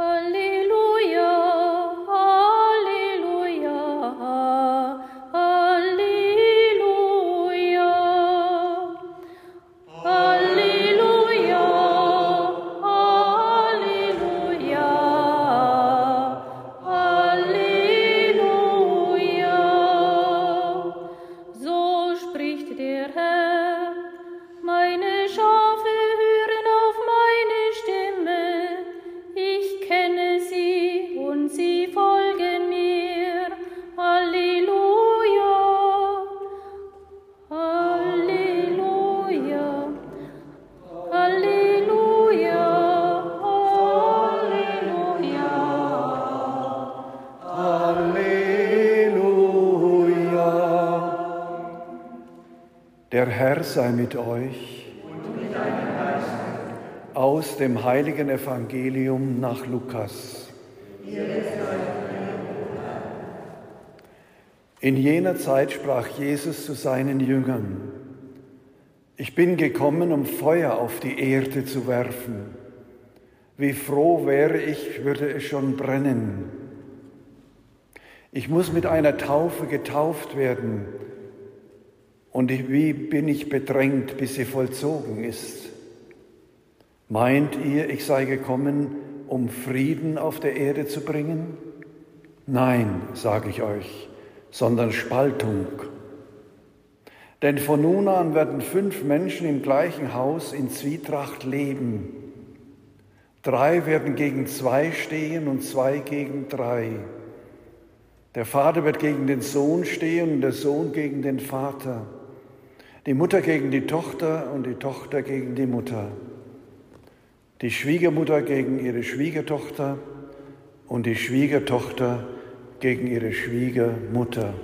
Only Herr sei mit euch. Aus dem heiligen Evangelium nach Lukas. In jener Zeit sprach Jesus zu seinen Jüngern, ich bin gekommen, um Feuer auf die Erde zu werfen. Wie froh wäre ich, würde es schon brennen. Ich muss mit einer Taufe getauft werden, und wie bin ich bedrängt, bis sie vollzogen ist? Meint ihr, ich sei gekommen, um Frieden auf der Erde zu bringen? Nein, sage ich euch, sondern Spaltung. Denn von nun an werden fünf Menschen im gleichen Haus in Zwietracht leben. Drei werden gegen zwei stehen und zwei gegen drei. Der Vater wird gegen den Sohn stehen und der Sohn gegen den Vater die Mutter gegen die Tochter und die Tochter gegen die Mutter, die Schwiegermutter gegen ihre Schwiegertochter und die Schwiegertochter gegen ihre Schwiegermutter.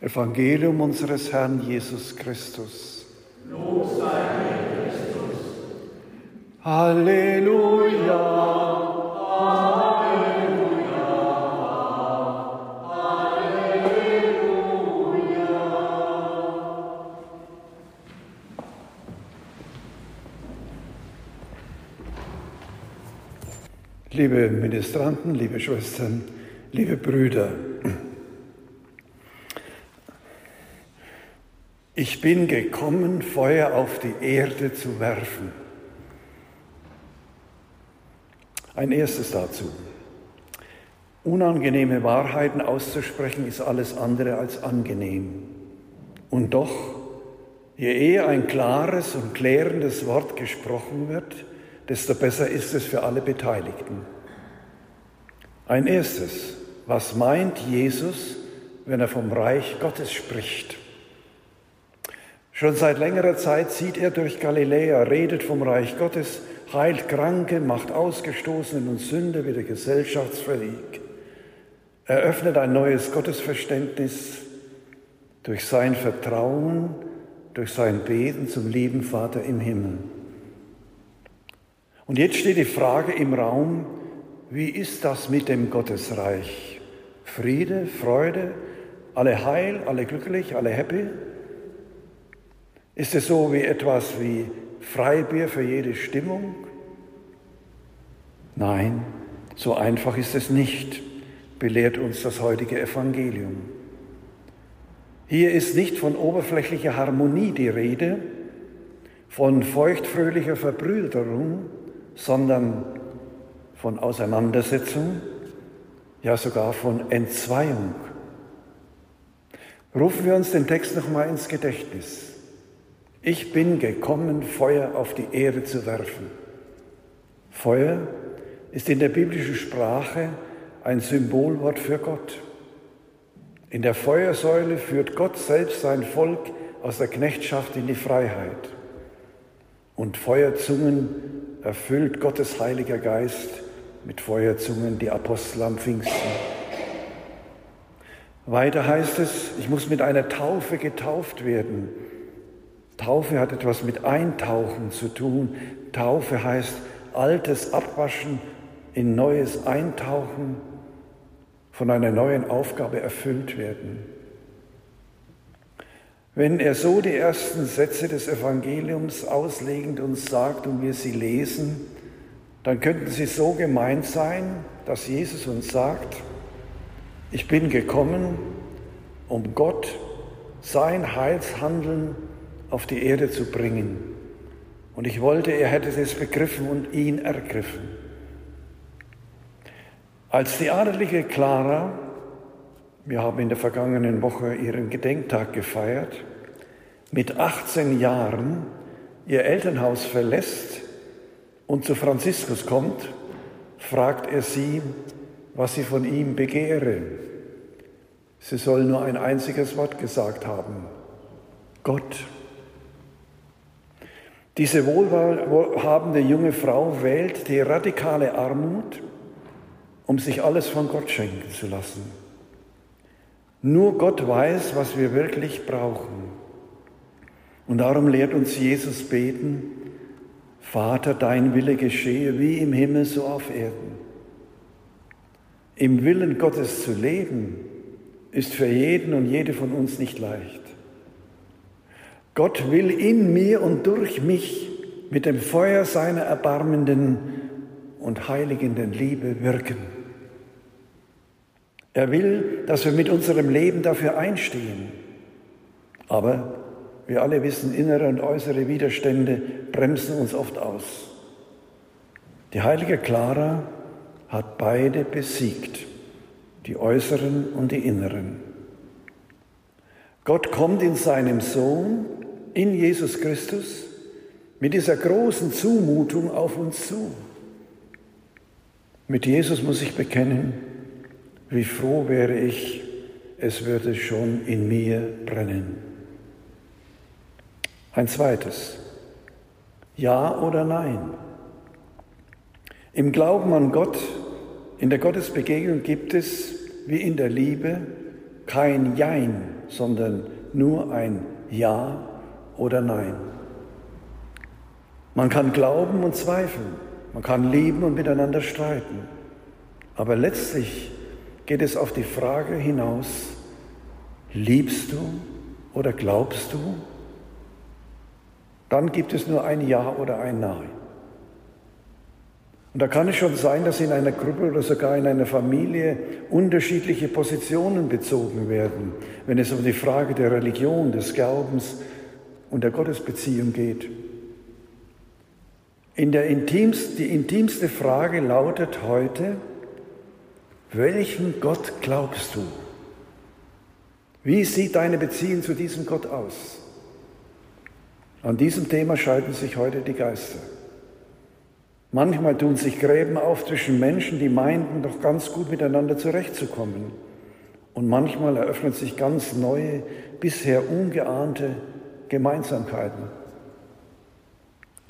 Evangelium unseres Herrn Jesus Christus. Lob sei Christus. Halleluja. Liebe Ministranten, liebe Schwestern, liebe Brüder, ich bin gekommen, Feuer auf die Erde zu werfen. Ein erstes dazu. Unangenehme Wahrheiten auszusprechen ist alles andere als angenehm. Und doch, je eher ein klares und klärendes Wort gesprochen wird, desto besser ist es für alle Beteiligten. Ein erstes, was meint Jesus, wenn er vom Reich Gottes spricht? Schon seit längerer Zeit zieht er durch Galiläa, redet vom Reich Gottes, heilt Kranke, macht Ausgestoßenen und Sünder wieder gesellschaftsfähig, eröffnet ein neues Gottesverständnis durch sein Vertrauen, durch sein Beten zum lieben Vater im Himmel. Und jetzt steht die Frage im Raum, wie ist das mit dem Gottesreich? Friede, Freude, alle heil, alle glücklich, alle happy? Ist es so wie etwas wie Freibier für jede Stimmung? Nein, so einfach ist es nicht, belehrt uns das heutige Evangelium. Hier ist nicht von oberflächlicher Harmonie die Rede, von feuchtfröhlicher Verbrüderung, sondern von Auseinandersetzung, ja sogar von Entzweiung. Rufen wir uns den Text nochmal ins Gedächtnis. Ich bin gekommen, Feuer auf die Erde zu werfen. Feuer ist in der biblischen Sprache ein Symbolwort für Gott. In der Feuersäule führt Gott selbst sein Volk aus der Knechtschaft in die Freiheit. Und Feuerzungen erfüllt Gottes Heiliger Geist mit Feuerzungen die Apostel am Pfingsten. Weiter heißt es, ich muss mit einer Taufe getauft werden. Taufe hat etwas mit Eintauchen zu tun. Taufe heißt Altes abwaschen, in Neues eintauchen, von einer neuen Aufgabe erfüllt werden. Wenn er so die ersten Sätze des Evangeliums auslegend uns sagt und wir sie lesen, dann könnten sie so gemeint sein, dass Jesus uns sagt, ich bin gekommen, um Gott sein Heilshandeln auf die Erde zu bringen. Und ich wollte, er hätte es begriffen und ihn ergriffen. Als die adelige Clara wir haben in der vergangenen Woche ihren Gedenktag gefeiert. Mit 18 Jahren ihr Elternhaus verlässt und zu Franziskus kommt, fragt er sie, was sie von ihm begehre. Sie soll nur ein einziges Wort gesagt haben. Gott. Diese wohlhabende junge Frau wählt die radikale Armut, um sich alles von Gott schenken zu lassen. Nur Gott weiß, was wir wirklich brauchen. Und darum lehrt uns Jesus beten, Vater, dein Wille geschehe wie im Himmel so auf Erden. Im Willen Gottes zu leben, ist für jeden und jede von uns nicht leicht. Gott will in mir und durch mich mit dem Feuer seiner erbarmenden und heiligenden Liebe wirken. Er will, dass wir mit unserem Leben dafür einstehen. Aber wir alle wissen, innere und äußere Widerstände bremsen uns oft aus. Die heilige Clara hat beide besiegt, die äußeren und die inneren. Gott kommt in seinem Sohn, in Jesus Christus, mit dieser großen Zumutung auf uns zu. Mit Jesus muss ich bekennen, wie froh wäre ich, es würde schon in mir brennen. Ein zweites. Ja oder nein? Im Glauben an Gott, in der Gottesbegegnung gibt es, wie in der Liebe, kein Jein, sondern nur ein Ja oder Nein. Man kann glauben und zweifeln, man kann lieben und miteinander streiten, aber letztlich geht es auf die Frage hinaus, liebst du oder glaubst du? Dann gibt es nur ein Ja oder ein Nein. Und da kann es schon sein, dass in einer Gruppe oder sogar in einer Familie unterschiedliche Positionen bezogen werden, wenn es um die Frage der Religion, des Glaubens und der Gottesbeziehung geht. In der intimst, die intimste Frage lautet heute, welchen Gott glaubst du? Wie sieht deine Beziehung zu diesem Gott aus? An diesem Thema scheiden sich heute die Geister. Manchmal tun sich Gräben auf zwischen Menschen, die meinten, doch ganz gut miteinander zurechtzukommen. Und manchmal eröffnen sich ganz neue, bisher ungeahnte Gemeinsamkeiten.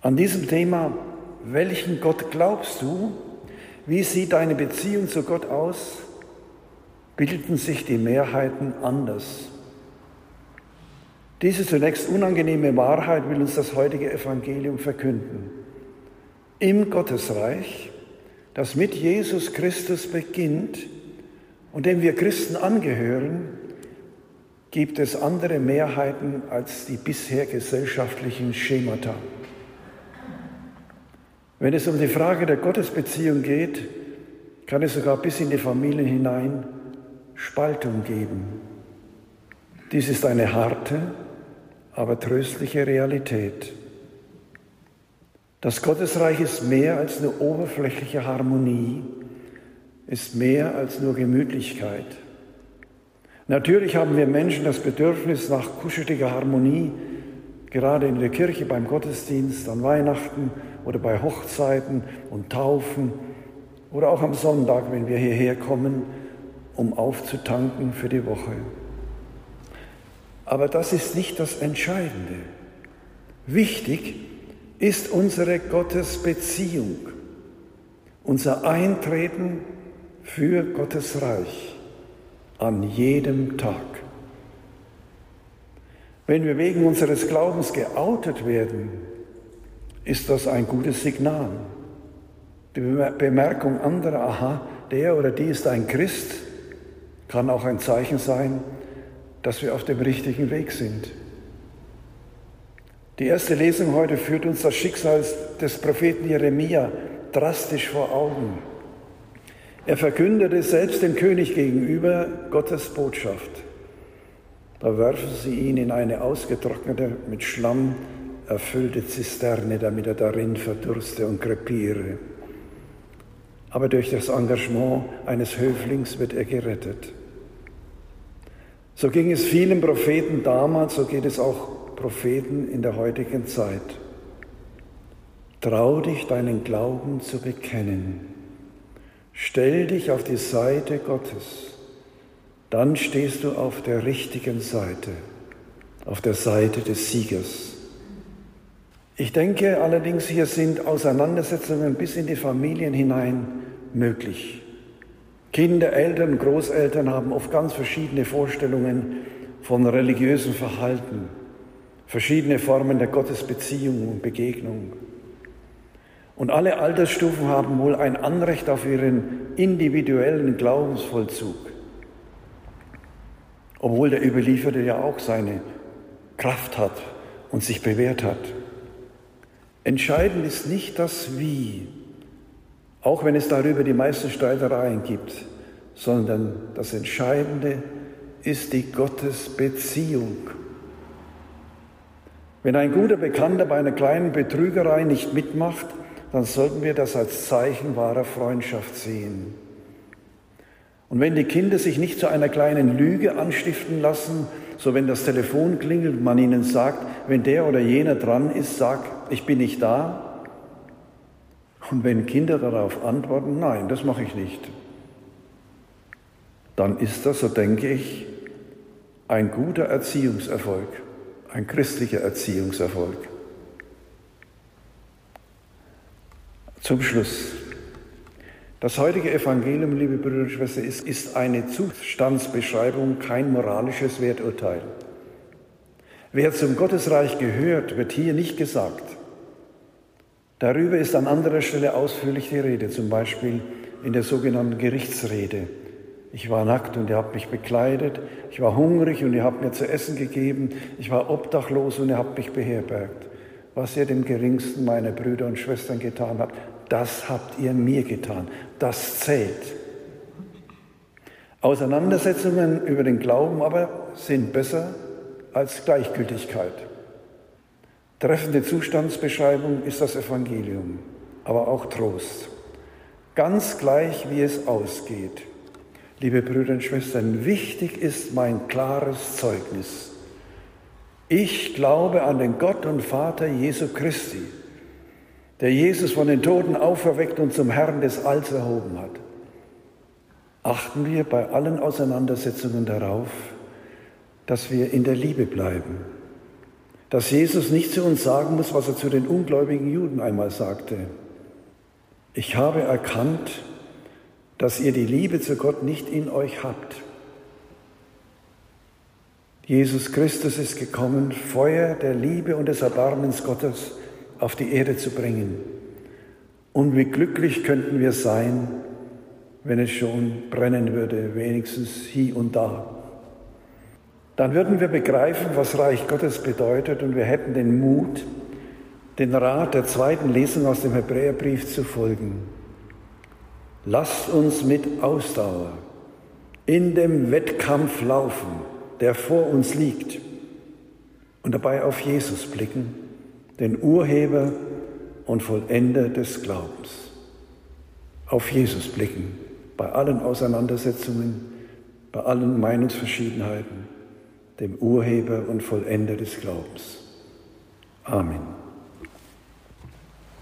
An diesem Thema, welchen Gott glaubst du, wie sieht deine Beziehung zu Gott aus? Bildeten sich die Mehrheiten anders. Diese zunächst unangenehme Wahrheit will uns das heutige Evangelium verkünden. Im Gottesreich, das mit Jesus Christus beginnt und dem wir Christen angehören, gibt es andere Mehrheiten als die bisher gesellschaftlichen Schemata. Wenn es um die Frage der Gottesbeziehung geht, kann es sogar bis in die Familien hinein Spaltung geben. Dies ist eine harte, aber tröstliche Realität. Das Gottesreich ist mehr als eine oberflächliche Harmonie, ist mehr als nur Gemütlichkeit. Natürlich haben wir Menschen das Bedürfnis nach kuscheliger Harmonie, gerade in der Kirche, beim Gottesdienst, an Weihnachten oder bei Hochzeiten und Taufen oder auch am Sonntag, wenn wir hierher kommen, um aufzutanken für die Woche. Aber das ist nicht das Entscheidende. Wichtig ist unsere Gottesbeziehung, unser Eintreten für Gottes Reich an jedem Tag. Wenn wir wegen unseres Glaubens geoutet werden, ist das ein gutes Signal. Die Bemerkung anderer, aha, der oder die ist ein Christ, kann auch ein Zeichen sein, dass wir auf dem richtigen Weg sind. Die erste Lesung heute führt uns das Schicksal des Propheten Jeremia drastisch vor Augen. Er verkündete selbst dem König gegenüber Gottes Botschaft. Da werfen sie ihn in eine ausgetrocknete, mit Schlamm erfüllte Zisterne, damit er darin verdurste und krepiere. Aber durch das Engagement eines Höflings wird er gerettet. So ging es vielen Propheten damals, so geht es auch Propheten in der heutigen Zeit. Trau dich, deinen Glauben zu bekennen. Stell dich auf die Seite Gottes. Dann stehst du auf der richtigen Seite, auf der Seite des Siegers. Ich denke allerdings, hier sind Auseinandersetzungen bis in die Familien hinein möglich. Kinder, Eltern, Großeltern haben oft ganz verschiedene Vorstellungen von religiösem Verhalten, verschiedene Formen der Gottesbeziehung und Begegnung. Und alle Altersstufen haben wohl ein Anrecht auf ihren individuellen Glaubensvollzug, obwohl der Überlieferte ja auch seine Kraft hat und sich bewährt hat. Entscheidend ist nicht das Wie, auch wenn es darüber die meisten Streitereien gibt, sondern das Entscheidende ist die Gottesbeziehung. Wenn ein guter Bekannter bei einer kleinen Betrügerei nicht mitmacht, dann sollten wir das als Zeichen wahrer Freundschaft sehen. Und wenn die Kinder sich nicht zu einer kleinen Lüge anstiften lassen, so wenn das Telefon klingelt, man ihnen sagt, wenn der oder jener dran ist, sag, ich bin nicht da, und wenn Kinder darauf antworten, nein, das mache ich nicht, dann ist das, so denke ich, ein guter Erziehungserfolg, ein christlicher Erziehungserfolg. Zum Schluss. Das heutige Evangelium, liebe Brüder und Schwestern, ist, ist eine Zustandsbeschreibung, kein moralisches Werturteil. Wer zum Gottesreich gehört, wird hier nicht gesagt. Darüber ist an anderer Stelle ausführlich die Rede, zum Beispiel in der sogenannten Gerichtsrede. Ich war nackt und ihr habt mich bekleidet, ich war hungrig und ihr habt mir zu essen gegeben, ich war obdachlos und ihr habt mich beherbergt. Was ihr dem geringsten meiner Brüder und Schwestern getan habt, das habt ihr mir getan. Das zählt. Auseinandersetzungen über den Glauben aber sind besser als Gleichgültigkeit. Treffende Zustandsbeschreibung ist das Evangelium, aber auch Trost. Ganz gleich, wie es ausgeht. Liebe Brüder und Schwestern, wichtig ist mein klares Zeugnis. Ich glaube an den Gott und Vater Jesu Christi, der Jesus von den Toten auferweckt und zum Herrn des Alls erhoben hat. Achten wir bei allen Auseinandersetzungen darauf, dass wir in der Liebe bleiben dass Jesus nicht zu uns sagen muss, was er zu den ungläubigen Juden einmal sagte. Ich habe erkannt, dass ihr die Liebe zu Gott nicht in euch habt. Jesus Christus ist gekommen, Feuer der Liebe und des Erbarmens Gottes auf die Erde zu bringen. Und wie glücklich könnten wir sein, wenn es schon brennen würde, wenigstens hier und da dann würden wir begreifen, was Reich Gottes bedeutet und wir hätten den Mut, den Rat der zweiten Lesung aus dem Hebräerbrief zu folgen. Lasst uns mit Ausdauer in dem Wettkampf laufen, der vor uns liegt, und dabei auf Jesus blicken, den Urheber und Vollender des Glaubens. Auf Jesus blicken, bei allen Auseinandersetzungen, bei allen Meinungsverschiedenheiten dem Urheber und Vollender des Glaubens. Amen.